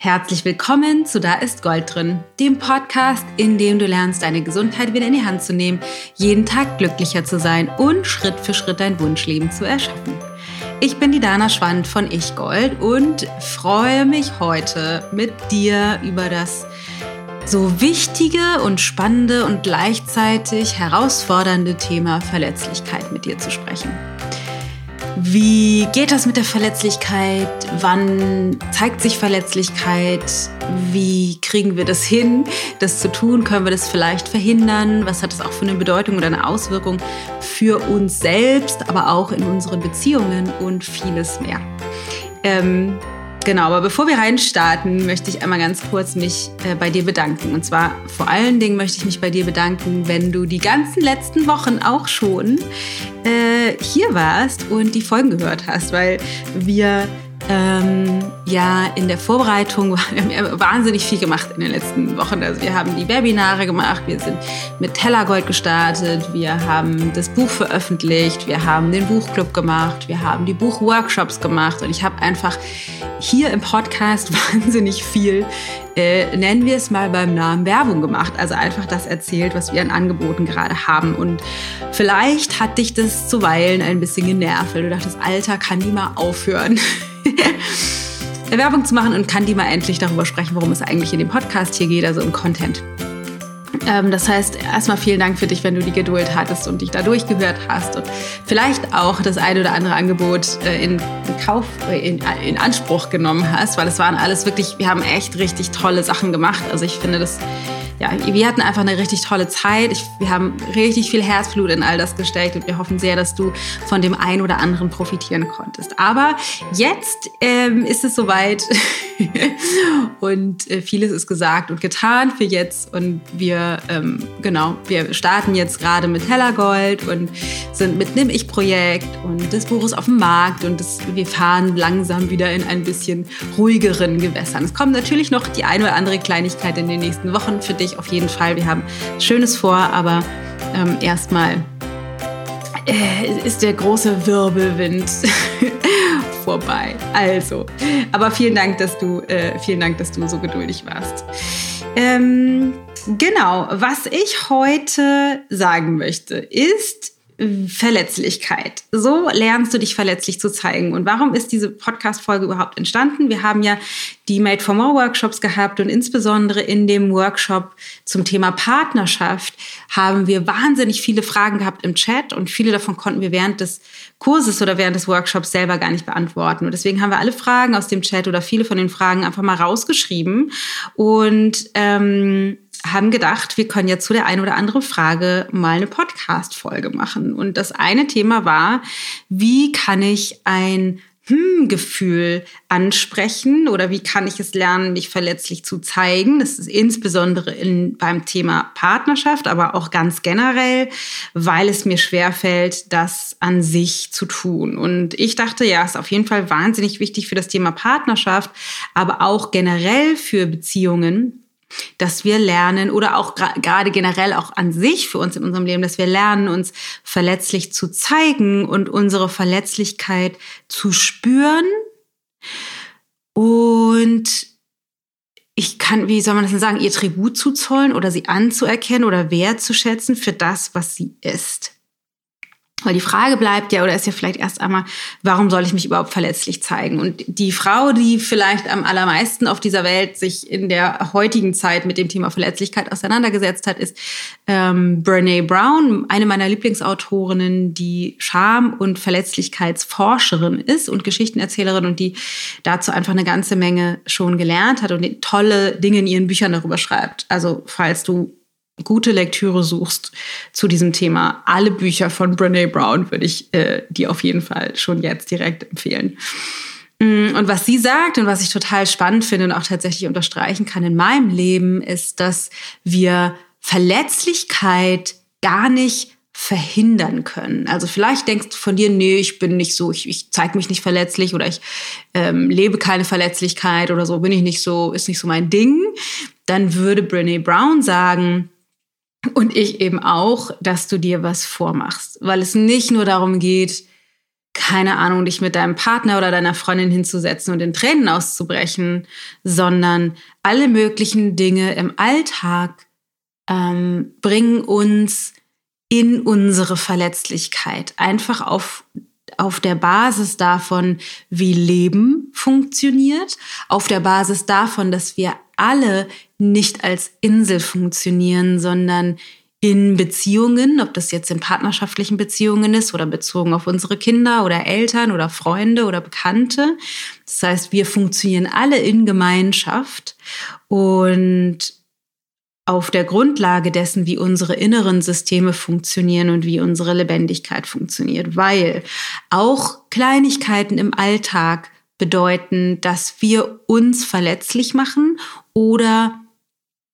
Herzlich willkommen zu Da ist Gold drin, dem Podcast, in dem du lernst, deine Gesundheit wieder in die Hand zu nehmen, jeden Tag glücklicher zu sein und Schritt für Schritt dein Wunschleben zu erschaffen. Ich bin die Dana Schwand von Ich Gold und freue mich heute mit dir über das so wichtige und spannende und gleichzeitig herausfordernde Thema Verletzlichkeit mit dir zu sprechen. Wie geht das mit der Verletzlichkeit? Wann zeigt sich Verletzlichkeit? Wie kriegen wir das hin, das zu tun? Können wir das vielleicht verhindern? Was hat das auch für eine Bedeutung oder eine Auswirkung für uns selbst, aber auch in unseren Beziehungen und vieles mehr? Ähm, Genau, aber bevor wir reinstarten, möchte ich einmal ganz kurz mich äh, bei dir bedanken. Und zwar vor allen Dingen möchte ich mich bei dir bedanken, wenn du die ganzen letzten Wochen auch schon äh, hier warst und die Folgen gehört hast, weil wir ähm, ja in der Vorbereitung wir haben wahnsinnig viel gemacht in den letzten Wochen. Also wir haben die Webinare gemacht, wir sind mit Tellergold gestartet, wir haben das Buch veröffentlicht, wir haben den Buchclub gemacht, wir haben die Buchworkshops gemacht und ich habe einfach hier im Podcast wahnsinnig viel, äh, nennen wir es mal beim Namen Werbung gemacht. Also einfach das erzählt, was wir an Angeboten gerade haben. Und vielleicht hat dich das zuweilen ein bisschen genervt, weil du dachtest, Alter, kann die mal aufhören. Werbung zu machen und kann die mal endlich darüber sprechen, worum es eigentlich in dem Podcast hier geht, also um Content. Ähm, das heißt, erstmal vielen Dank für dich, wenn du die Geduld hattest und dich da durchgehört hast und vielleicht auch das eine oder andere Angebot äh, in, Kauf, äh, in, in Anspruch genommen hast, weil es waren alles wirklich, wir haben echt richtig tolle Sachen gemacht. Also ich finde das ja, wir hatten einfach eine richtig tolle Zeit. Ich, wir haben richtig viel Herzblut in all das gesteckt und wir hoffen sehr, dass du von dem einen oder anderen profitieren konntest. Aber jetzt ähm, ist es soweit und äh, vieles ist gesagt und getan für jetzt und wir, ähm, genau, wir starten jetzt gerade mit Hellergold und sind mit einem Ich-Projekt und das Buch ist auf dem Markt und das, wir fahren langsam wieder in ein bisschen ruhigeren Gewässern. Es kommt natürlich noch die eine oder andere Kleinigkeit in den nächsten Wochen für dich dich auf jeden Fall. Wir haben Schönes vor, aber ähm, erstmal äh, ist der große Wirbelwind vorbei. Also, aber vielen Dank, dass du, äh, vielen Dank, dass du so geduldig warst. Ähm, genau, was ich heute sagen möchte, ist, Verletzlichkeit. So lernst du dich verletzlich zu zeigen. Und warum ist diese Podcast-Folge überhaupt entstanden? Wir haben ja die Made for More Workshops gehabt und insbesondere in dem Workshop zum Thema Partnerschaft haben wir wahnsinnig viele Fragen gehabt im Chat und viele davon konnten wir während des Kurses oder während des Workshops selber gar nicht beantworten. Und deswegen haben wir alle Fragen aus dem Chat oder viele von den Fragen einfach mal rausgeschrieben und ähm, haben gedacht, wir können jetzt zu der einen oder anderen Frage mal eine Podcast-Folge machen. Und das eine Thema war, wie kann ich ein Hm-Gefühl ansprechen oder wie kann ich es lernen, mich verletzlich zu zeigen? Das ist insbesondere in, beim Thema Partnerschaft, aber auch ganz generell, weil es mir schwerfällt, das an sich zu tun. Und ich dachte, ja, ist auf jeden Fall wahnsinnig wichtig für das Thema Partnerschaft, aber auch generell für Beziehungen dass wir lernen oder auch gerade generell auch an sich für uns in unserem Leben, dass wir lernen, uns verletzlich zu zeigen und unsere Verletzlichkeit zu spüren. Und ich kann, wie soll man das denn sagen, ihr Tribut zu zollen oder sie anzuerkennen oder wertzuschätzen für das, was sie ist. Weil die Frage bleibt ja, oder ist ja vielleicht erst einmal, warum soll ich mich überhaupt verletzlich zeigen? Und die Frau, die vielleicht am allermeisten auf dieser Welt sich in der heutigen Zeit mit dem Thema Verletzlichkeit auseinandergesetzt hat, ist ähm, Brene Brown, eine meiner Lieblingsautorinnen, die Scham- und Verletzlichkeitsforscherin ist und Geschichtenerzählerin und die dazu einfach eine ganze Menge schon gelernt hat und tolle Dinge in ihren Büchern darüber schreibt. Also falls du gute Lektüre suchst zu diesem Thema, alle Bücher von Brene Brown würde ich äh, dir auf jeden Fall schon jetzt direkt empfehlen. Mm, und was sie sagt und was ich total spannend finde und auch tatsächlich unterstreichen kann in meinem Leben, ist, dass wir Verletzlichkeit gar nicht verhindern können. Also vielleicht denkst du von dir, nee, ich bin nicht so, ich, ich zeige mich nicht verletzlich oder ich ähm, lebe keine Verletzlichkeit oder so, bin ich nicht so, ist nicht so mein Ding. Dann würde Brene Brown sagen, und ich eben auch, dass du dir was vormachst, weil es nicht nur darum geht, keine Ahnung, dich mit deinem Partner oder deiner Freundin hinzusetzen und in Tränen auszubrechen, sondern alle möglichen Dinge im Alltag ähm, bringen uns in unsere Verletzlichkeit. Einfach auf, auf der Basis davon, wie Leben funktioniert, auf der Basis davon, dass wir alle nicht als Insel funktionieren, sondern in Beziehungen, ob das jetzt in partnerschaftlichen Beziehungen ist oder bezogen auf unsere Kinder oder Eltern oder Freunde oder Bekannte. Das heißt, wir funktionieren alle in Gemeinschaft und auf der Grundlage dessen, wie unsere inneren Systeme funktionieren und wie unsere Lebendigkeit funktioniert, weil auch Kleinigkeiten im Alltag bedeuten, dass wir uns verletzlich machen oder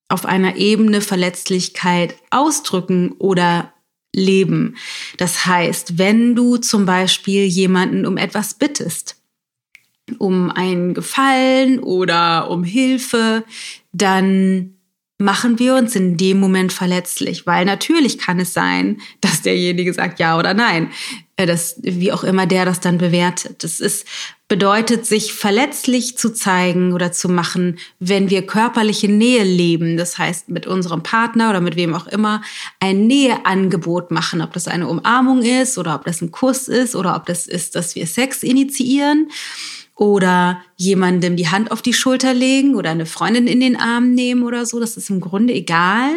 auf einer Ebene Verletzlichkeit ausdrücken oder leben. Das heißt, wenn du zum Beispiel jemanden um etwas bittest, um einen Gefallen oder um Hilfe, dann machen wir uns in dem Moment verletzlich, weil natürlich kann es sein, dass derjenige sagt ja oder nein. Äh, das, wie auch immer der das dann bewertet. Das ist, bedeutet, sich verletzlich zu zeigen oder zu machen, wenn wir körperliche Nähe leben. Das heißt, mit unserem Partner oder mit wem auch immer ein Näheangebot machen. Ob das eine Umarmung ist oder ob das ein Kuss ist oder ob das ist, dass wir Sex initiieren oder jemandem die Hand auf die Schulter legen oder eine Freundin in den Arm nehmen oder so. Das ist im Grunde egal.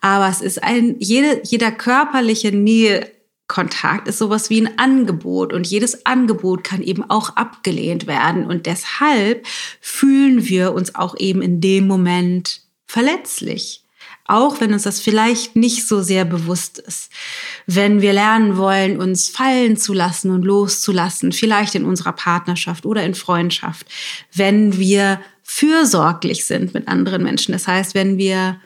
Aber es ist ein, jede, jeder körperliche Nähe Kontakt ist sowas wie ein Angebot und jedes Angebot kann eben auch abgelehnt werden und deshalb fühlen wir uns auch eben in dem Moment verletzlich. Auch wenn uns das vielleicht nicht so sehr bewusst ist. Wenn wir lernen wollen, uns fallen zu lassen und loszulassen, vielleicht in unserer Partnerschaft oder in Freundschaft. Wenn wir fürsorglich sind mit anderen Menschen. Das heißt, wenn wir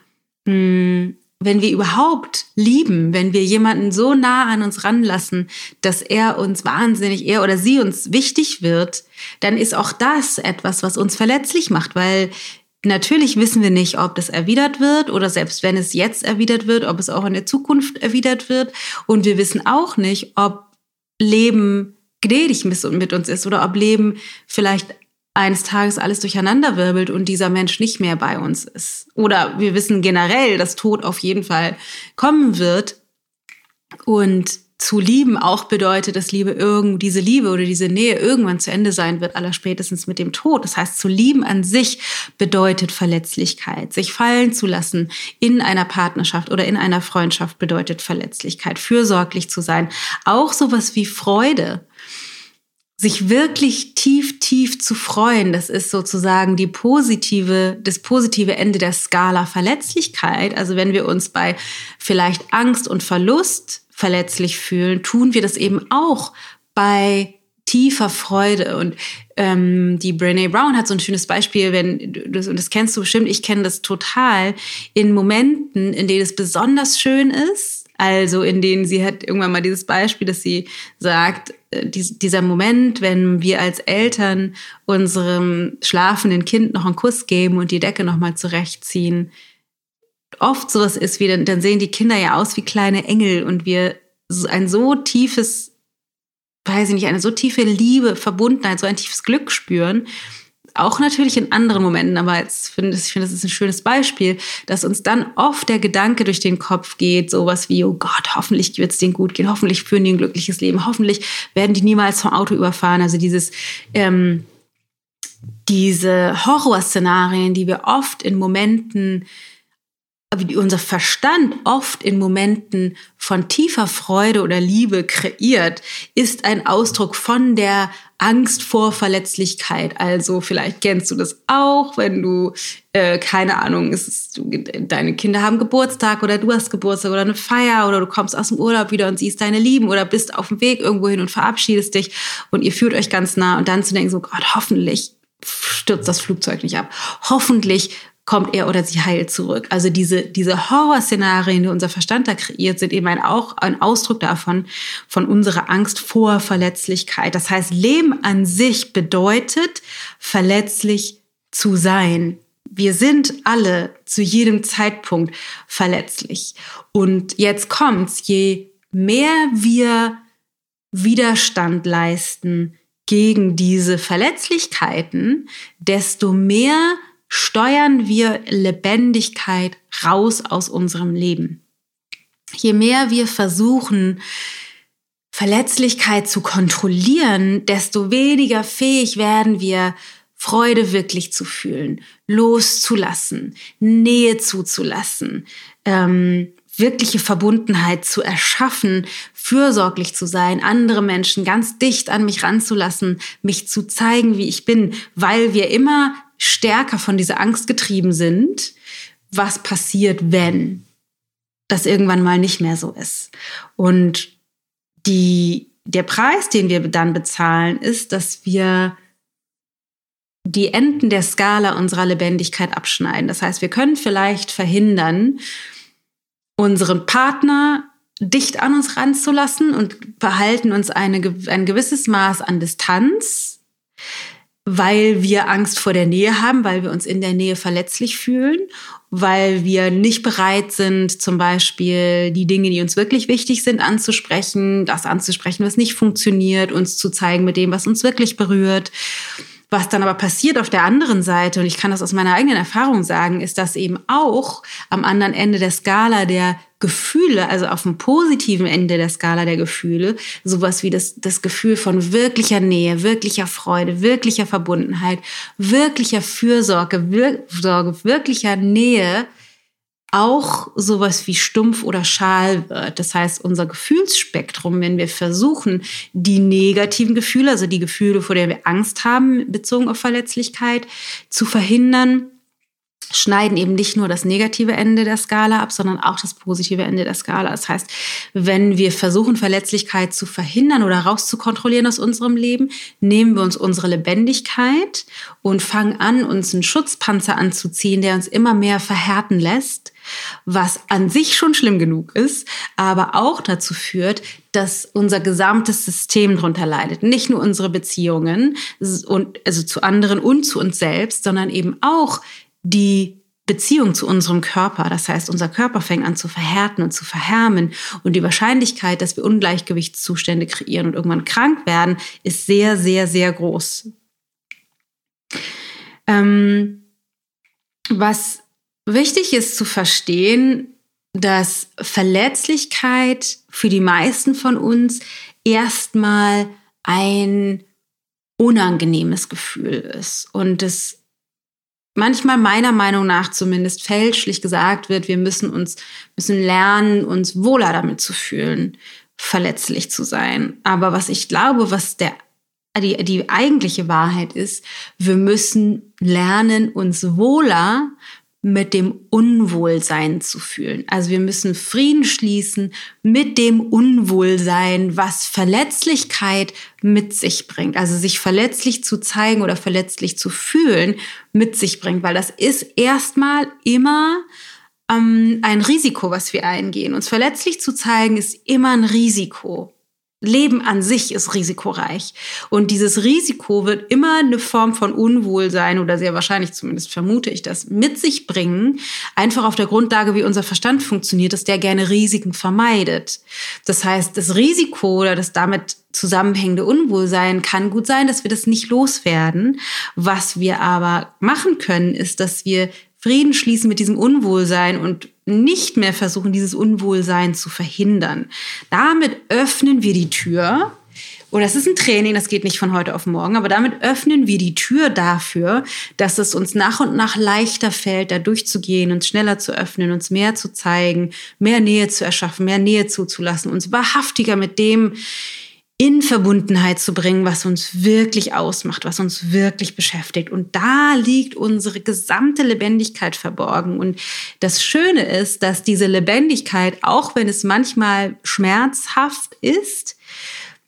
mh, hm, wenn wir überhaupt lieben, wenn wir jemanden so nah an uns ranlassen, dass er uns wahnsinnig, er oder sie uns wichtig wird, dann ist auch das etwas, was uns verletzlich macht, weil natürlich wissen wir nicht, ob das erwidert wird oder selbst wenn es jetzt erwidert wird, ob es auch in der Zukunft erwidert wird. Und wir wissen auch nicht, ob Leben gnädig mit uns ist oder ob Leben vielleicht eines Tages alles durcheinanderwirbelt und dieser Mensch nicht mehr bei uns ist. Oder wir wissen generell, dass Tod auf jeden Fall kommen wird. Und zu lieben auch bedeutet, dass Liebe irgend, diese Liebe oder diese Nähe irgendwann zu Ende sein wird, aller spätestens mit dem Tod. Das heißt, zu lieben an sich bedeutet Verletzlichkeit. Sich fallen zu lassen in einer Partnerschaft oder in einer Freundschaft bedeutet Verletzlichkeit. Fürsorglich zu sein. Auch sowas wie Freude sich wirklich tief, tief zu freuen, das ist sozusagen die positive, das positive Ende der Skala Verletzlichkeit. Also wenn wir uns bei vielleicht Angst und Verlust verletzlich fühlen, tun wir das eben auch bei tiefer Freude. Und ähm, die Brene Brown hat so ein schönes Beispiel, wenn du das, und das kennst du bestimmt, ich kenne das total, in Momenten, in denen es besonders schön ist, also in denen sie hat irgendwann mal dieses Beispiel, dass sie sagt, dieser Moment, wenn wir als Eltern unserem schlafenden Kind noch einen Kuss geben und die Decke noch mal zurechtziehen, oft sowas ist wie, dann, dann sehen die Kinder ja aus wie kleine Engel und wir ein so tiefes, weiß ich nicht, eine so tiefe Liebe, Verbundenheit, so ein tiefes Glück spüren, auch natürlich in anderen Momenten, aber jetzt finde ich, finde, das ist ein schönes Beispiel, dass uns dann oft der Gedanke durch den Kopf geht, sowas wie, oh Gott, hoffentlich wird es denen gut gehen, hoffentlich führen die ein glückliches Leben, hoffentlich werden die niemals vom Auto überfahren. Also dieses, ähm, diese Horrorszenarien, die wir oft in Momenten wie unser Verstand oft in Momenten von tiefer Freude oder Liebe kreiert, ist ein Ausdruck von der Angst vor Verletzlichkeit. Also vielleicht kennst du das auch, wenn du, äh, keine Ahnung, ist, deine Kinder haben Geburtstag oder du hast Geburtstag oder eine Feier oder du kommst aus dem Urlaub wieder und siehst deine Lieben oder bist auf dem Weg irgendwo hin und verabschiedest dich und ihr fühlt euch ganz nah und dann zu denken, so Gott, hoffentlich stürzt das Flugzeug nicht ab. Hoffentlich kommt er oder sie heil zurück. Also diese, diese Horrorszenarien, die unser Verstand da kreiert, sind eben ein, auch ein Ausdruck davon, von unserer Angst vor Verletzlichkeit. Das heißt, Leben an sich bedeutet, verletzlich zu sein. Wir sind alle zu jedem Zeitpunkt verletzlich. Und jetzt kommt's, je mehr wir Widerstand leisten gegen diese Verletzlichkeiten, desto mehr steuern wir Lebendigkeit raus aus unserem Leben. Je mehr wir versuchen, Verletzlichkeit zu kontrollieren, desto weniger fähig werden wir, Freude wirklich zu fühlen, loszulassen, Nähe zuzulassen, ähm, wirkliche Verbundenheit zu erschaffen, fürsorglich zu sein, andere Menschen ganz dicht an mich ranzulassen, mich zu zeigen, wie ich bin, weil wir immer stärker von dieser Angst getrieben sind, was passiert, wenn das irgendwann mal nicht mehr so ist. Und die, der Preis, den wir dann bezahlen, ist, dass wir die Enden der Skala unserer Lebendigkeit abschneiden. Das heißt, wir können vielleicht verhindern, unseren Partner dicht an uns ranzulassen und behalten uns eine, ein gewisses Maß an Distanz weil wir Angst vor der Nähe haben, weil wir uns in der Nähe verletzlich fühlen, weil wir nicht bereit sind, zum Beispiel die Dinge, die uns wirklich wichtig sind, anzusprechen, das anzusprechen, was nicht funktioniert, uns zu zeigen mit dem, was uns wirklich berührt. Was dann aber passiert auf der anderen Seite, und ich kann das aus meiner eigenen Erfahrung sagen, ist, dass eben auch am anderen Ende der Skala der Gefühle, also auf dem positiven Ende der Skala der Gefühle, sowas wie das, das Gefühl von wirklicher Nähe, wirklicher Freude, wirklicher Verbundenheit, wirklicher Fürsorge, wir, wirklicher Nähe, auch sowas wie stumpf oder schal wird. Das heißt, unser Gefühlsspektrum, wenn wir versuchen, die negativen Gefühle, also die Gefühle, vor denen wir Angst haben, bezogen auf Verletzlichkeit, zu verhindern, schneiden eben nicht nur das negative Ende der Skala ab, sondern auch das positive Ende der Skala. Das heißt, wenn wir versuchen, Verletzlichkeit zu verhindern oder rauszukontrollieren aus unserem Leben, nehmen wir uns unsere Lebendigkeit und fangen an, uns einen Schutzpanzer anzuziehen, der uns immer mehr verhärten lässt, was an sich schon schlimm genug ist, aber auch dazu führt, dass unser gesamtes System darunter leidet. Nicht nur unsere Beziehungen und also zu anderen und zu uns selbst, sondern eben auch die Beziehung zu unserem Körper. Das heißt, unser Körper fängt an zu verhärten und zu verhärmen. Und die Wahrscheinlichkeit, dass wir Ungleichgewichtszustände kreieren und irgendwann krank werden, ist sehr, sehr, sehr groß. Ähm, was wichtig ist zu verstehen, dass Verletzlichkeit für die meisten von uns erstmal ein unangenehmes Gefühl ist. Und es manchmal meiner Meinung nach zumindest fälschlich gesagt wird, wir müssen uns, müssen lernen, uns wohler damit zu fühlen, verletzlich zu sein. Aber was ich glaube, was der die, die eigentliche Wahrheit ist, wir müssen lernen, uns wohler mit dem Unwohlsein zu fühlen. Also wir müssen Frieden schließen mit dem Unwohlsein, was Verletzlichkeit mit sich bringt. Also sich verletzlich zu zeigen oder verletzlich zu fühlen mit sich bringt, weil das ist erstmal immer ähm, ein Risiko, was wir eingehen. Uns verletzlich zu zeigen ist immer ein Risiko. Leben an sich ist risikoreich. Und dieses Risiko wird immer eine Form von Unwohlsein oder sehr wahrscheinlich zumindest vermute ich das mit sich bringen. Einfach auf der Grundlage, wie unser Verstand funktioniert, dass der gerne Risiken vermeidet. Das heißt, das Risiko oder das damit zusammenhängende Unwohlsein kann gut sein, dass wir das nicht loswerden. Was wir aber machen können, ist, dass wir Frieden schließen mit diesem Unwohlsein und nicht mehr versuchen, dieses Unwohlsein zu verhindern. Damit öffnen wir die Tür. Und das ist ein Training, das geht nicht von heute auf morgen, aber damit öffnen wir die Tür dafür, dass es uns nach und nach leichter fällt, da durchzugehen, uns schneller zu öffnen, uns mehr zu zeigen, mehr Nähe zu erschaffen, mehr Nähe zuzulassen, uns wahrhaftiger mit dem in Verbundenheit zu bringen, was uns wirklich ausmacht, was uns wirklich beschäftigt. Und da liegt unsere gesamte Lebendigkeit verborgen. Und das Schöne ist, dass diese Lebendigkeit, auch wenn es manchmal schmerzhaft ist,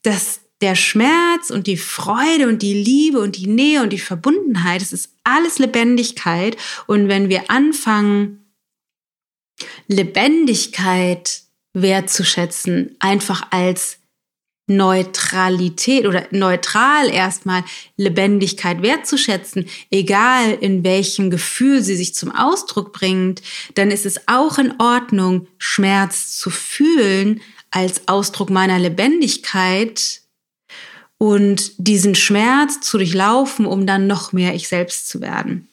dass der Schmerz und die Freude und die Liebe und die Nähe und die Verbundenheit, es ist alles Lebendigkeit. Und wenn wir anfangen, Lebendigkeit wertzuschätzen, einfach als Neutralität oder neutral erstmal Lebendigkeit wertzuschätzen, egal in welchem Gefühl sie sich zum Ausdruck bringt, dann ist es auch in Ordnung, Schmerz zu fühlen, als Ausdruck meiner Lebendigkeit und diesen Schmerz zu durchlaufen, um dann noch mehr ich selbst zu werden.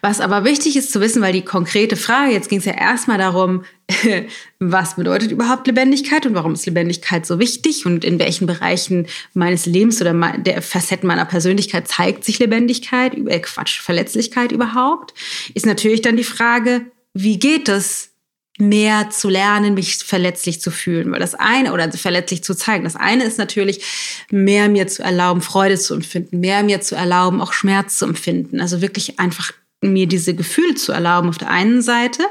Was aber wichtig ist zu wissen, weil die konkrete Frage, jetzt ging es ja erstmal darum, was bedeutet überhaupt Lebendigkeit und warum ist Lebendigkeit so wichtig und in welchen Bereichen meines Lebens oder der Facetten meiner Persönlichkeit zeigt sich Lebendigkeit, äh Quatsch, Verletzlichkeit überhaupt, ist natürlich dann die Frage, wie geht es, mehr zu lernen, mich verletzlich zu fühlen. Weil das eine, oder verletzlich zu zeigen, das eine ist natürlich, mehr mir zu erlauben, Freude zu empfinden, mehr mir zu erlauben, auch Schmerz zu empfinden. Also wirklich einfach mir diese Gefühle zu erlauben auf der einen Seite,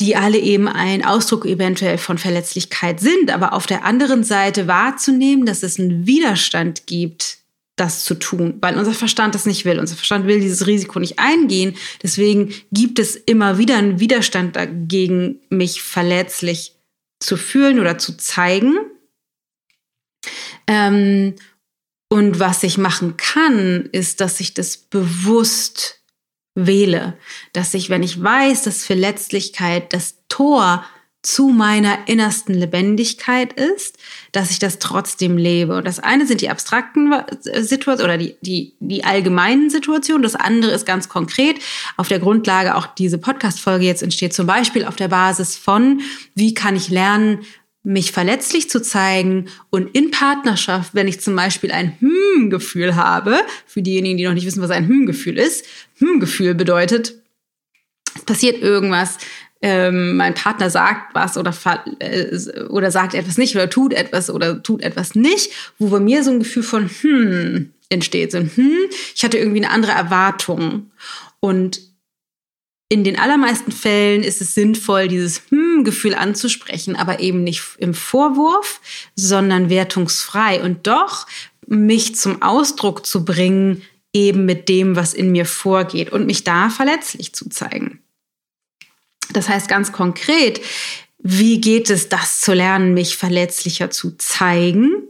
die alle eben ein Ausdruck eventuell von Verletzlichkeit sind, aber auf der anderen Seite wahrzunehmen, dass es einen Widerstand gibt, das zu tun, weil unser Verstand das nicht will. Unser Verstand will dieses Risiko nicht eingehen. Deswegen gibt es immer wieder einen Widerstand dagegen, mich verletzlich zu fühlen oder zu zeigen. Ähm, und was ich machen kann, ist, dass ich das bewusst wähle. Dass ich, wenn ich weiß, dass Verletzlichkeit das Tor zu meiner innersten Lebendigkeit ist, dass ich das trotzdem lebe. Und das eine sind die abstrakten Situationen oder die, die, die allgemeinen Situationen. Das andere ist ganz konkret auf der Grundlage auch diese Podcast-Folge jetzt entsteht, zum Beispiel auf der Basis von, wie kann ich lernen, mich verletzlich zu zeigen und in Partnerschaft, wenn ich zum Beispiel ein Hm-Gefühl habe, für diejenigen, die noch nicht wissen, was ein Hm-Gefühl ist, Hm-Gefühl bedeutet, es passiert irgendwas, ähm, mein Partner sagt was oder, äh, oder sagt etwas nicht oder tut etwas oder tut etwas nicht, wo bei mir so ein Gefühl von Hm entsteht. So, hm, ich hatte irgendwie eine andere Erwartung. Und in den allermeisten Fällen ist es sinnvoll, dieses Hm-Gefühl anzusprechen, aber eben nicht im Vorwurf, sondern wertungsfrei und doch mich zum Ausdruck zu bringen, eben mit dem, was in mir vorgeht und mich da verletzlich zu zeigen. Das heißt ganz konkret, wie geht es, das zu lernen, mich verletzlicher zu zeigen,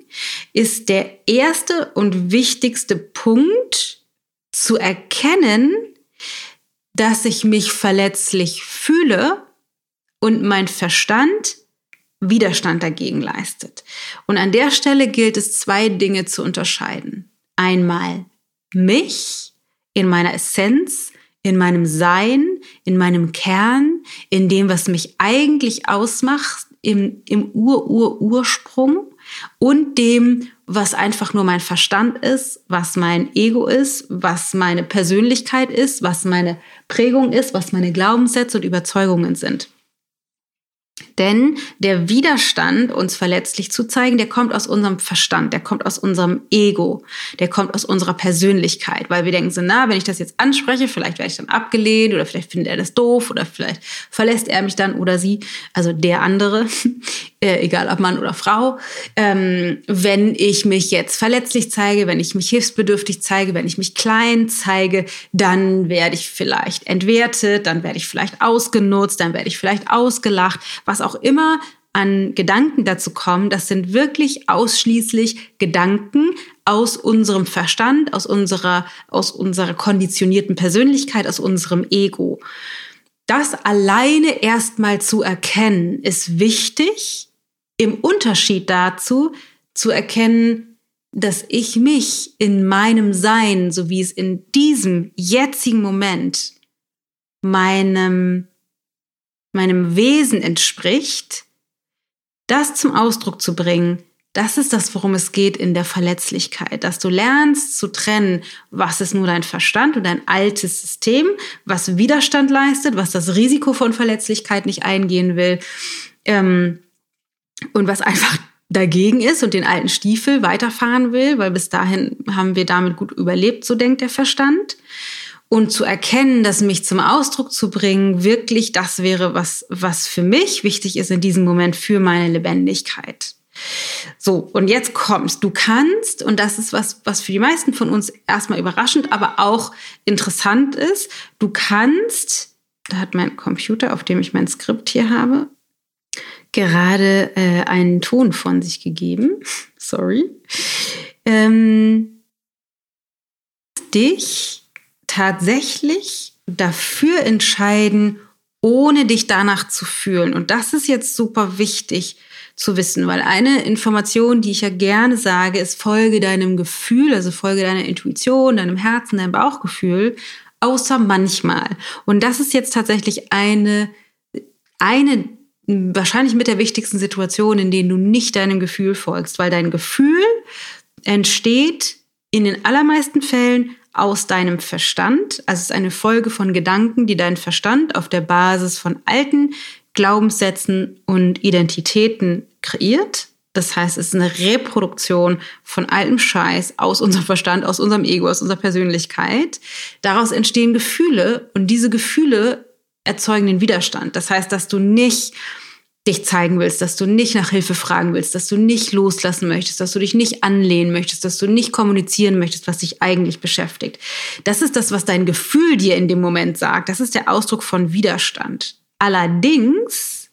ist der erste und wichtigste Punkt zu erkennen, dass ich mich verletzlich fühle und mein Verstand Widerstand dagegen leistet. Und an der Stelle gilt es, zwei Dinge zu unterscheiden. Einmal mich in meiner Essenz, in meinem Sein, in meinem Kern, in dem, was mich eigentlich ausmacht, im, im Ur-Ur-Ursprung und dem, was einfach nur mein Verstand ist, was mein Ego ist, was meine Persönlichkeit ist, was meine Prägung ist, was meine Glaubenssätze und Überzeugungen sind. Denn der Widerstand, uns verletzlich zu zeigen, der kommt aus unserem Verstand, der kommt aus unserem Ego, der kommt aus unserer Persönlichkeit, weil wir denken so, na, wenn ich das jetzt anspreche, vielleicht werde ich dann abgelehnt oder vielleicht findet er das doof oder vielleicht verlässt er mich dann oder sie, also der andere, äh, egal ob Mann oder Frau. Ähm, wenn ich mich jetzt verletzlich zeige, wenn ich mich hilfsbedürftig zeige, wenn ich mich klein zeige, dann werde ich vielleicht entwertet, dann werde ich vielleicht ausgenutzt, dann werde ich vielleicht ausgelacht was auch immer an Gedanken dazu kommen, das sind wirklich ausschließlich Gedanken aus unserem Verstand, aus unserer, aus unserer konditionierten Persönlichkeit, aus unserem Ego. Das alleine erstmal zu erkennen, ist wichtig, im Unterschied dazu zu erkennen, dass ich mich in meinem Sein, so wie es in diesem jetzigen Moment meinem meinem Wesen entspricht, das zum Ausdruck zu bringen, das ist das, worum es geht in der Verletzlichkeit, dass du lernst zu trennen, was ist nur dein Verstand und dein altes System, was Widerstand leistet, was das Risiko von Verletzlichkeit nicht eingehen will ähm, und was einfach dagegen ist und den alten Stiefel weiterfahren will, weil bis dahin haben wir damit gut überlebt, so denkt der Verstand und zu erkennen, das mich zum Ausdruck zu bringen, wirklich das wäre, was, was für mich wichtig ist in diesem Moment für meine Lebendigkeit. So, und jetzt kommst. Du kannst, und das ist was, was für die meisten von uns erstmal überraschend, aber auch interessant ist, du kannst, da hat mein Computer, auf dem ich mein Skript hier habe, gerade äh, einen Ton von sich gegeben. Sorry. Ähm, dich tatsächlich dafür entscheiden, ohne dich danach zu fühlen. Und das ist jetzt super wichtig zu wissen, weil eine Information, die ich ja gerne sage, ist folge deinem Gefühl, also folge deiner Intuition, deinem Herzen, deinem Bauchgefühl, außer manchmal. Und das ist jetzt tatsächlich eine, eine wahrscheinlich mit der wichtigsten Situation, in denen du nicht deinem Gefühl folgst, weil dein Gefühl entsteht in den allermeisten Fällen aus deinem Verstand. Also es ist eine Folge von Gedanken, die dein Verstand auf der Basis von alten Glaubenssätzen und Identitäten kreiert. Das heißt, es ist eine Reproduktion von altem Scheiß aus unserem Verstand, aus unserem Ego, aus unserer Persönlichkeit. Daraus entstehen Gefühle und diese Gefühle erzeugen den Widerstand. Das heißt, dass du nicht dich zeigen willst, dass du nicht nach Hilfe fragen willst, dass du nicht loslassen möchtest, dass du dich nicht anlehnen möchtest, dass du nicht kommunizieren möchtest, was dich eigentlich beschäftigt. Das ist das, was dein Gefühl dir in dem Moment sagt. Das ist der Ausdruck von Widerstand. Allerdings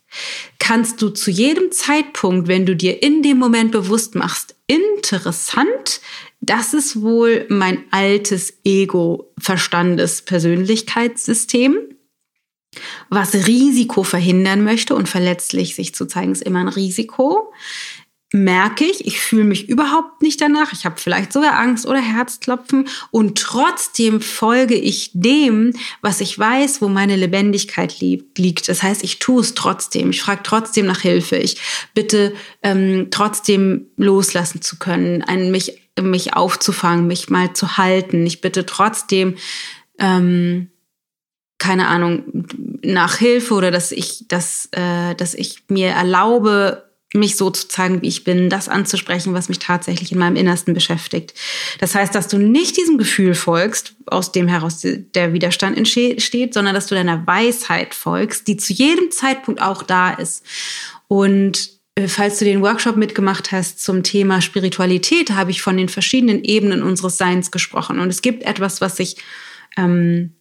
kannst du zu jedem Zeitpunkt, wenn du dir in dem Moment bewusst machst, interessant, das ist wohl mein altes Ego-Verstandes-Persönlichkeitssystem was Risiko verhindern möchte und verletzlich sich zu zeigen, ist immer ein Risiko. Merke ich, ich fühle mich überhaupt nicht danach. Ich habe vielleicht sogar Angst oder Herzklopfen und trotzdem folge ich dem, was ich weiß, wo meine Lebendigkeit liegt. Das heißt, ich tue es trotzdem. Ich frage trotzdem nach Hilfe. Ich bitte ähm, trotzdem loslassen zu können, einen, mich, mich aufzufangen, mich mal zu halten. Ich bitte trotzdem ähm, keine Ahnung, nach Hilfe oder dass ich, dass, äh, dass ich mir erlaube, mich so zu zeigen, wie ich bin, das anzusprechen, was mich tatsächlich in meinem Innersten beschäftigt. Das heißt, dass du nicht diesem Gefühl folgst, aus dem heraus der Widerstand entsteht, sondern dass du deiner Weisheit folgst, die zu jedem Zeitpunkt auch da ist. Und äh, falls du den Workshop mitgemacht hast zum Thema Spiritualität, habe ich von den verschiedenen Ebenen unseres Seins gesprochen. Und es gibt etwas, was ich ähm,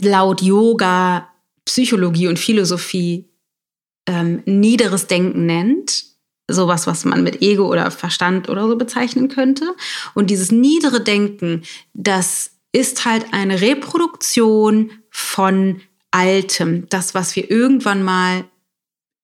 laut Yoga, Psychologie und Philosophie ähm, niederes Denken nennt. Sowas, was man mit Ego oder Verstand oder so bezeichnen könnte. Und dieses niedere Denken, das ist halt eine Reproduktion von Altem. Das, was wir irgendwann mal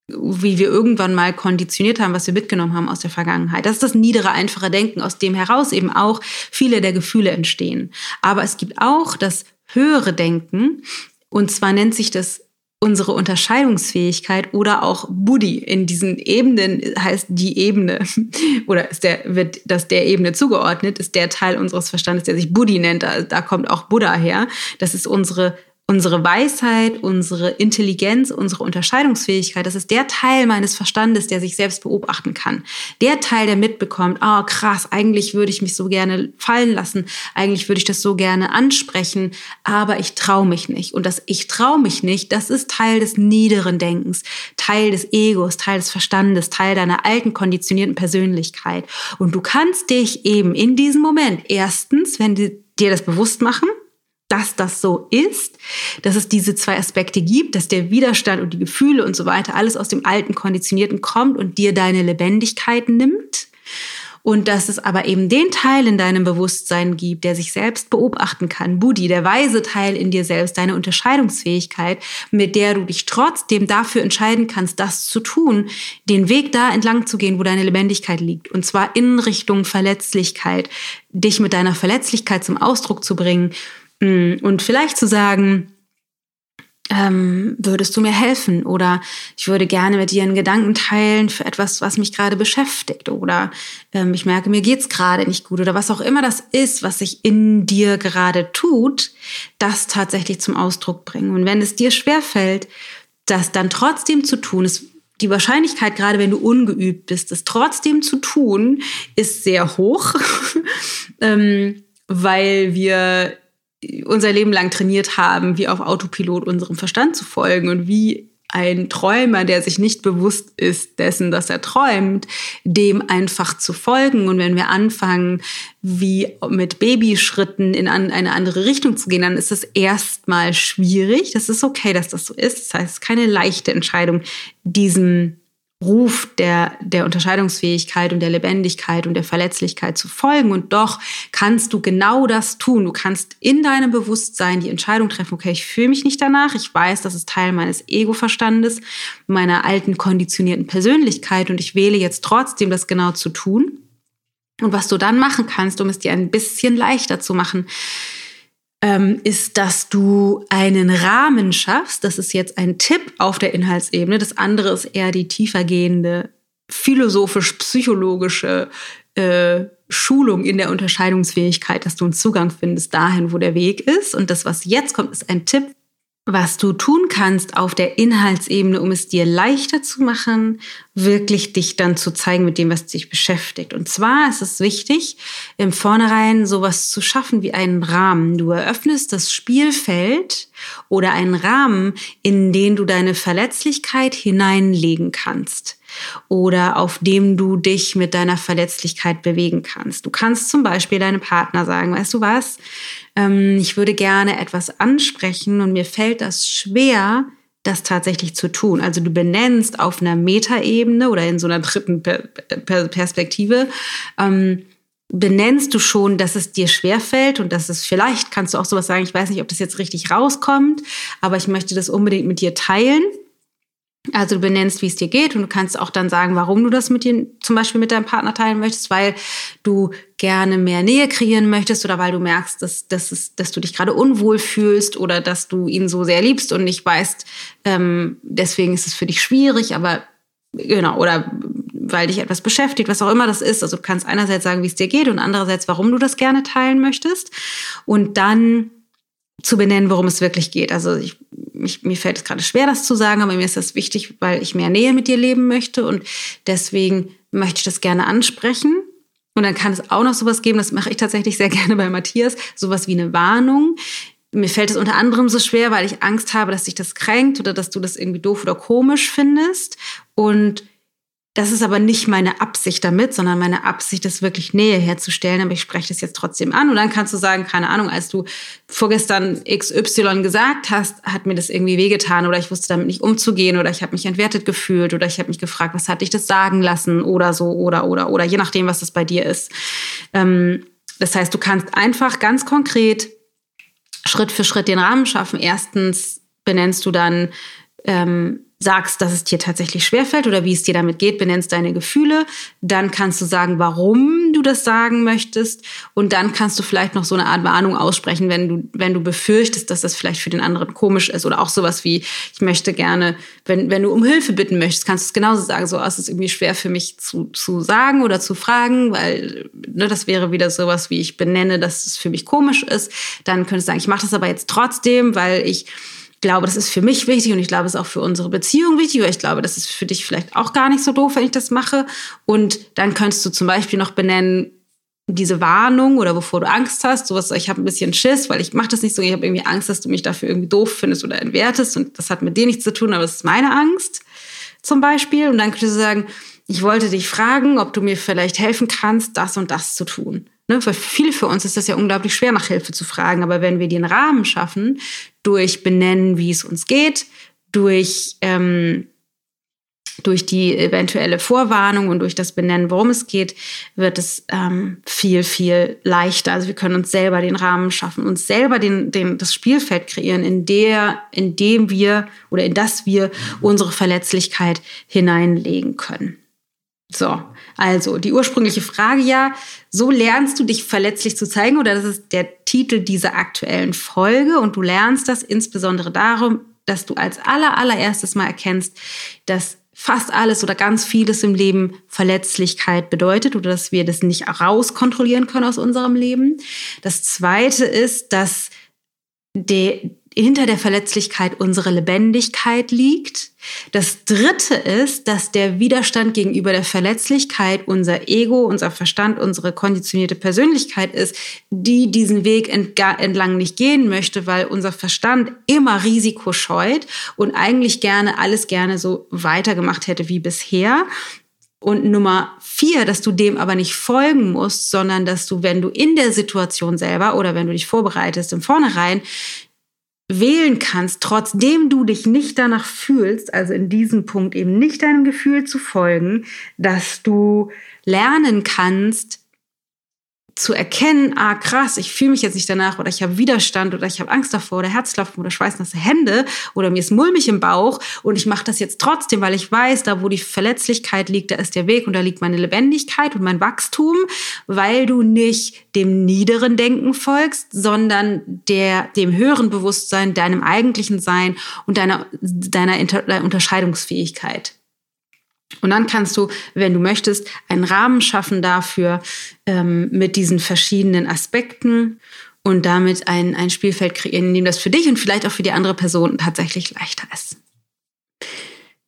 wie wir irgendwann mal konditioniert haben, was wir mitgenommen haben aus der Vergangenheit. Das ist das niedere, einfache Denken, aus dem heraus eben auch viele der Gefühle entstehen. Aber es gibt auch das höhere Denken. Und zwar nennt sich das unsere Unterscheidungsfähigkeit oder auch Buddhi. In diesen Ebenen heißt die Ebene oder ist der, wird das der Ebene zugeordnet, ist der Teil unseres Verstandes, der sich Buddhi nennt. Da, da kommt auch Buddha her. Das ist unsere unsere Weisheit, unsere Intelligenz, unsere Unterscheidungsfähigkeit, das ist der Teil meines Verstandes, der sich selbst beobachten kann. Der Teil, der mitbekommt, oh, krass, eigentlich würde ich mich so gerne fallen lassen, eigentlich würde ich das so gerne ansprechen, aber ich traue mich nicht. Und das Ich traue mich nicht, das ist Teil des niederen Denkens, Teil des Egos, Teil des Verstandes, Teil deiner alten konditionierten Persönlichkeit. Und du kannst dich eben in diesem Moment erstens, wenn die dir das bewusst machen, dass das so ist, dass es diese zwei Aspekte gibt, dass der Widerstand und die Gefühle und so weiter alles aus dem alten Konditionierten kommt und dir deine Lebendigkeit nimmt. Und dass es aber eben den Teil in deinem Bewusstsein gibt, der sich selbst beobachten kann. Buddhi, der weise Teil in dir selbst, deine Unterscheidungsfähigkeit, mit der du dich trotzdem dafür entscheiden kannst, das zu tun, den Weg da entlang zu gehen, wo deine Lebendigkeit liegt. Und zwar in Richtung Verletzlichkeit, dich mit deiner Verletzlichkeit zum Ausdruck zu bringen und vielleicht zu sagen, ähm, würdest du mir helfen? Oder ich würde gerne mit dir einen Gedanken teilen für etwas, was mich gerade beschäftigt. Oder ähm, ich merke, mir geht's gerade nicht gut. Oder was auch immer das ist, was sich in dir gerade tut, das tatsächlich zum Ausdruck bringen. Und wenn es dir schwerfällt, das dann trotzdem zu tun, ist die Wahrscheinlichkeit, gerade wenn du ungeübt bist, das trotzdem zu tun, ist sehr hoch, ähm, weil wir unser Leben lang trainiert haben, wie auf Autopilot unserem Verstand zu folgen und wie ein Träumer, der sich nicht bewusst ist dessen, dass er träumt, dem einfach zu folgen. Und wenn wir anfangen, wie mit Babyschritten in eine andere Richtung zu gehen, dann ist es erstmal schwierig. Das ist okay, dass das so ist. Das heißt, es ist keine leichte Entscheidung, diesem Ruf der, der Unterscheidungsfähigkeit und der Lebendigkeit und der Verletzlichkeit zu folgen. Und doch kannst du genau das tun. Du kannst in deinem Bewusstsein die Entscheidung treffen, okay, ich fühle mich nicht danach. Ich weiß, das ist Teil meines Ego-Verstandes, meiner alten konditionierten Persönlichkeit und ich wähle jetzt trotzdem, das genau zu tun. Und was du dann machen kannst, um es dir ein bisschen leichter zu machen, ähm, ist, dass du einen Rahmen schaffst. Das ist jetzt ein Tipp auf der Inhaltsebene. Das andere ist eher die tiefergehende philosophisch-psychologische äh, Schulung in der Unterscheidungsfähigkeit, dass du einen Zugang findest dahin, wo der Weg ist. Und das, was jetzt kommt, ist ein Tipp, was du tun kannst auf der Inhaltsebene, um es dir leichter zu machen, wirklich dich dann zu zeigen mit dem, was dich beschäftigt. Und zwar ist es wichtig, im Vornherein sowas zu schaffen wie einen Rahmen. Du eröffnest das Spielfeld oder einen Rahmen, in den du deine Verletzlichkeit hineinlegen kannst oder auf dem du dich mit deiner Verletzlichkeit bewegen kannst. Du kannst zum Beispiel deinem Partner sagen, weißt du was, ähm, ich würde gerne etwas ansprechen und mir fällt das schwer, das tatsächlich zu tun. Also du benennst auf einer Metaebene oder in so einer dritten Perspektive, ähm, benennst du schon, dass es dir schwerfällt und dass es vielleicht, kannst du auch sowas sagen, ich weiß nicht, ob das jetzt richtig rauskommt, aber ich möchte das unbedingt mit dir teilen. Also du benennst, wie es dir geht und du kannst auch dann sagen, warum du das mit dir zum Beispiel mit deinem Partner teilen möchtest, weil du gerne mehr Nähe kreieren möchtest oder weil du merkst, dass, dass, es, dass du dich gerade unwohl fühlst oder dass du ihn so sehr liebst und nicht weißt, ähm, deswegen ist es für dich schwierig, aber genau, oder weil dich etwas beschäftigt, was auch immer das ist. Also du kannst einerseits sagen, wie es dir geht und andererseits, warum du das gerne teilen möchtest. Und dann zu benennen, worum es wirklich geht. Also ich, ich, mir fällt es gerade schwer, das zu sagen, aber mir ist das wichtig, weil ich mehr Nähe mit dir leben möchte und deswegen möchte ich das gerne ansprechen. Und dann kann es auch noch sowas geben, das mache ich tatsächlich sehr gerne bei Matthias, sowas wie eine Warnung. Mir fällt es unter anderem so schwer, weil ich Angst habe, dass dich das kränkt oder dass du das irgendwie doof oder komisch findest. Und das ist aber nicht meine Absicht damit, sondern meine Absicht ist wirklich Nähe herzustellen. Aber ich spreche das jetzt trotzdem an. Und dann kannst du sagen, keine Ahnung, als du vorgestern XY gesagt hast, hat mir das irgendwie wehgetan oder ich wusste damit nicht umzugehen oder ich habe mich entwertet gefühlt oder ich habe mich gefragt, was hat dich das sagen lassen oder so oder oder oder je nachdem, was das bei dir ist. Ähm, das heißt, du kannst einfach ganz konkret Schritt für Schritt den Rahmen schaffen. Erstens benennst du dann ähm, sagst, dass es dir tatsächlich schwerfällt oder wie es dir damit geht, benennst deine Gefühle. Dann kannst du sagen, warum du das sagen möchtest. Und dann kannst du vielleicht noch so eine Art Warnung aussprechen, wenn du, wenn du befürchtest, dass das vielleicht für den anderen komisch ist. Oder auch sowas wie, ich möchte gerne, wenn, wenn du um Hilfe bitten möchtest, kannst du es genauso sagen. So, es ist irgendwie schwer für mich zu, zu sagen oder zu fragen, weil ne, das wäre wieder sowas wie, ich benenne, dass es für mich komisch ist. Dann könntest du sagen, ich mache das aber jetzt trotzdem, weil ich glaube, das ist für mich wichtig und ich glaube, es ist auch für unsere Beziehung wichtig, oder ich glaube, das ist für dich vielleicht auch gar nicht so doof, wenn ich das mache. Und dann könntest du zum Beispiel noch benennen, diese Warnung oder bevor du Angst hast, sowas, ich habe ein bisschen Schiss, weil ich mache das nicht so, ich habe irgendwie Angst, dass du mich dafür irgendwie doof findest oder entwertest und das hat mit dir nichts zu tun, aber das ist meine Angst zum Beispiel. Und dann könntest du sagen, ich wollte dich fragen, ob du mir vielleicht helfen kannst, das und das zu tun. Ne, weil viele für uns ist das ja unglaublich schwer, nach Hilfe zu fragen. Aber wenn wir den Rahmen schaffen, durch Benennen, wie es uns geht, durch, ähm, durch die eventuelle Vorwarnung und durch das Benennen, worum es geht, wird es ähm, viel, viel leichter. Also wir können uns selber den Rahmen schaffen, uns selber den, den, das Spielfeld kreieren, in, der, in dem wir oder in das wir unsere Verletzlichkeit hineinlegen können. So, also die ursprüngliche Frage ja, so lernst du dich verletzlich zu zeigen oder das ist der Titel dieser aktuellen Folge und du lernst das insbesondere darum, dass du als aller allererstes mal erkennst, dass fast alles oder ganz vieles im Leben Verletzlichkeit bedeutet oder dass wir das nicht rauskontrollieren können aus unserem Leben. Das zweite ist, dass der, hinter der Verletzlichkeit unsere Lebendigkeit liegt. Das dritte ist, dass der Widerstand gegenüber der Verletzlichkeit unser Ego, unser Verstand, unsere konditionierte Persönlichkeit ist, die diesen Weg entlang nicht gehen möchte, weil unser Verstand immer Risiko scheut und eigentlich gerne alles gerne so weitergemacht hätte wie bisher. Und Nummer vier, dass du dem aber nicht folgen musst, sondern dass du, wenn du in der Situation selber oder wenn du dich vorbereitest im Vornherein, wählen kannst, trotzdem du dich nicht danach fühlst, also in diesem Punkt eben nicht deinem Gefühl zu folgen, dass du lernen kannst, zu erkennen, ah krass, ich fühle mich jetzt nicht danach oder ich habe Widerstand oder ich habe Angst davor oder Herzklopfen oder schweißnasse Hände oder mir ist mulmig im Bauch und ich mache das jetzt trotzdem, weil ich weiß, da wo die Verletzlichkeit liegt, da ist der Weg und da liegt meine Lebendigkeit und mein Wachstum, weil du nicht dem niederen Denken folgst, sondern der dem höheren Bewusstsein, deinem eigentlichen Sein und deiner deiner Unterscheidungsfähigkeit. Und dann kannst du, wenn du möchtest, einen Rahmen schaffen dafür ähm, mit diesen verschiedenen Aspekten und damit ein, ein Spielfeld kreieren, in dem das für dich und vielleicht auch für die andere Person tatsächlich leichter ist.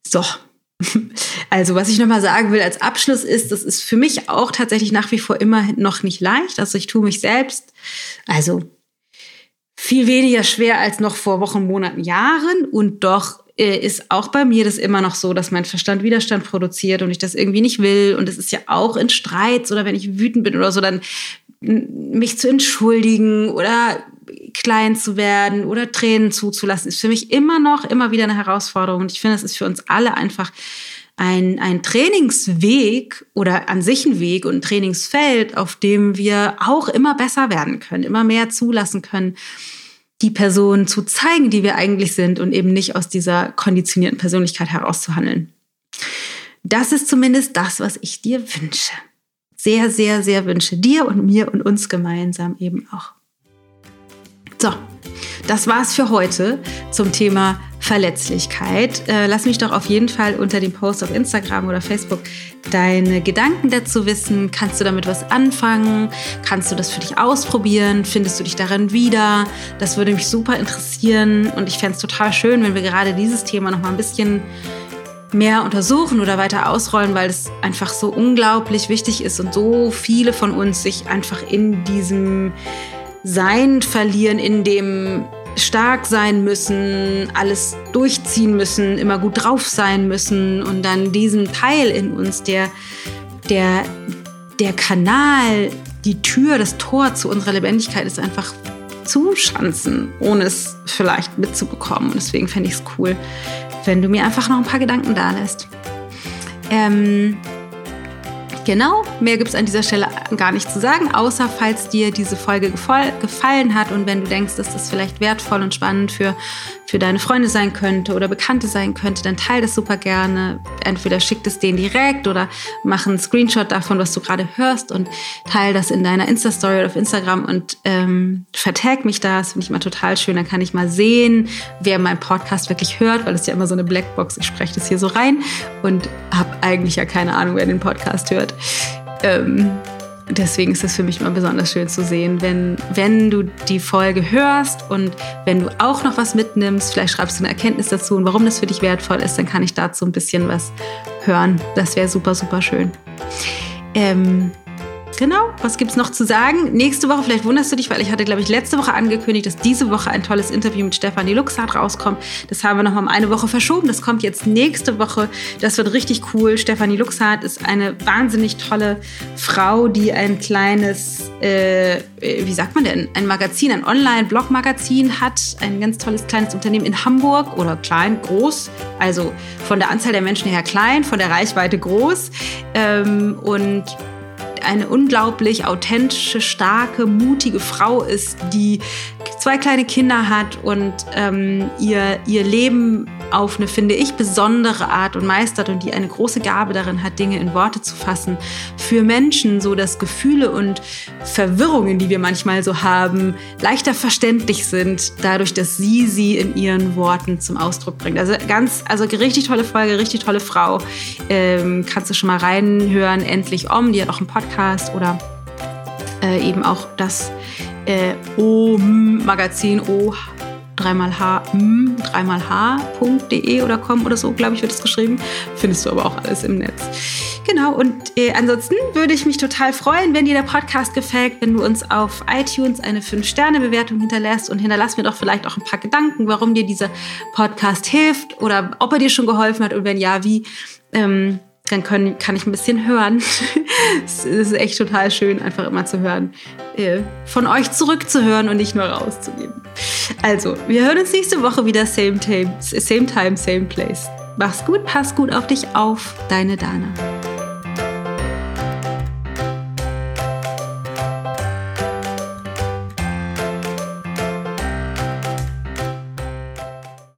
So. Also, was ich nochmal sagen will als Abschluss ist, das ist für mich auch tatsächlich nach wie vor immer noch nicht leicht. Also, ich tue mich selbst, also viel weniger schwer als noch vor Wochen, Monaten, Jahren und doch ist auch bei mir das immer noch so, dass mein Verstand Widerstand produziert und ich das irgendwie nicht will. Und es ist ja auch in Streits oder wenn ich wütend bin oder so, dann mich zu entschuldigen oder klein zu werden oder Tränen zuzulassen, ist für mich immer noch, immer wieder eine Herausforderung. Und ich finde, es ist für uns alle einfach ein, ein Trainingsweg oder an sich ein Weg und ein Trainingsfeld, auf dem wir auch immer besser werden können, immer mehr zulassen können die Person zu zeigen, die wir eigentlich sind und eben nicht aus dieser konditionierten Persönlichkeit herauszuhandeln. Das ist zumindest das, was ich dir wünsche. Sehr, sehr, sehr wünsche. Dir und mir und uns gemeinsam eben auch. So, das war's für heute zum Thema Verletzlichkeit. Äh, lass mich doch auf jeden Fall unter dem Post auf Instagram oder Facebook deine Gedanken dazu wissen. Kannst du damit was anfangen? Kannst du das für dich ausprobieren? Findest du dich darin wieder? Das würde mich super interessieren und ich fände es total schön, wenn wir gerade dieses Thema noch mal ein bisschen mehr untersuchen oder weiter ausrollen, weil es einfach so unglaublich wichtig ist und so viele von uns sich einfach in diesem Sein verlieren, in dem stark sein müssen, alles durchziehen müssen, immer gut drauf sein müssen und dann diesen Teil in uns, der, der, der Kanal, die Tür, das Tor zu unserer Lebendigkeit ist einfach zuschanzen, ohne es vielleicht mitzubekommen. Und deswegen fände ich es cool, wenn du mir einfach noch ein paar Gedanken da lässt. Ähm, Genau, mehr gibt es an dieser Stelle gar nicht zu sagen, außer falls dir diese Folge gefallen hat und wenn du denkst, dass das vielleicht wertvoll und spannend für, für deine Freunde sein könnte oder Bekannte sein könnte, dann teile das super gerne. Entweder schick es denen direkt oder mach einen Screenshot davon, was du gerade hörst und teile das in deiner Insta-Story oder auf Instagram und ähm, vertag mich da. Das finde ich immer total schön. Dann kann ich mal sehen, wer meinen Podcast wirklich hört, weil es ja immer so eine Blackbox. Ich spreche das hier so rein und habe eigentlich ja keine Ahnung, wer den Podcast hört. Ähm, deswegen ist es für mich immer besonders schön zu sehen, wenn, wenn du die Folge hörst und wenn du auch noch was mitnimmst, vielleicht schreibst du eine Erkenntnis dazu und warum das für dich wertvoll ist, dann kann ich dazu ein bisschen was hören. Das wäre super, super schön. Ähm, Genau, was gibt es noch zu sagen? Nächste Woche, vielleicht wunderst du dich, weil ich hatte, glaube ich, letzte Woche angekündigt, dass diese Woche ein tolles Interview mit Stefanie Luxart rauskommt. Das haben wir noch mal um eine Woche verschoben. Das kommt jetzt nächste Woche. Das wird richtig cool. Stefanie Luxart ist eine wahnsinnig tolle Frau, die ein kleines, äh, wie sagt man denn, ein Magazin, ein Online-Blog-Magazin hat. Ein ganz tolles kleines Unternehmen in Hamburg oder klein, groß. Also von der Anzahl der Menschen her klein, von der Reichweite groß. Ähm, und eine unglaublich authentische, starke, mutige Frau ist, die zwei kleine Kinder hat und ähm, ihr, ihr Leben auf eine, finde ich, besondere Art und meistert und die eine große Gabe darin hat, Dinge in Worte zu fassen. Für Menschen, so dass Gefühle und Verwirrungen, die wir manchmal so haben, leichter verständlich sind, dadurch, dass sie sie in ihren Worten zum Ausdruck bringt. Also ganz, also richtig tolle Folge, richtig tolle Frau. Ähm, kannst du schon mal reinhören, endlich om, die hat auch einen Podcast oder äh, eben auch das äh, O-Magazin O dreimal H, dreimal H.de oder com oder so, glaube ich, wird es geschrieben. Findest du aber auch alles im Netz. Genau, und äh, ansonsten würde ich mich total freuen, wenn dir der Podcast gefällt, wenn du uns auf iTunes eine 5-Sterne-Bewertung hinterlässt und hinterlass mir doch vielleicht auch ein paar Gedanken, warum dir dieser Podcast hilft oder ob er dir schon geholfen hat und wenn ja, wie. Ähm, dann können, kann ich ein bisschen hören. es ist echt total schön, einfach immer zu hören, äh, von euch zurückzuhören und nicht nur rauszugeben. Also, wir hören uns nächste Woche wieder. Same time, same time, same place. Mach's gut, pass gut auf dich auf. Deine Dana.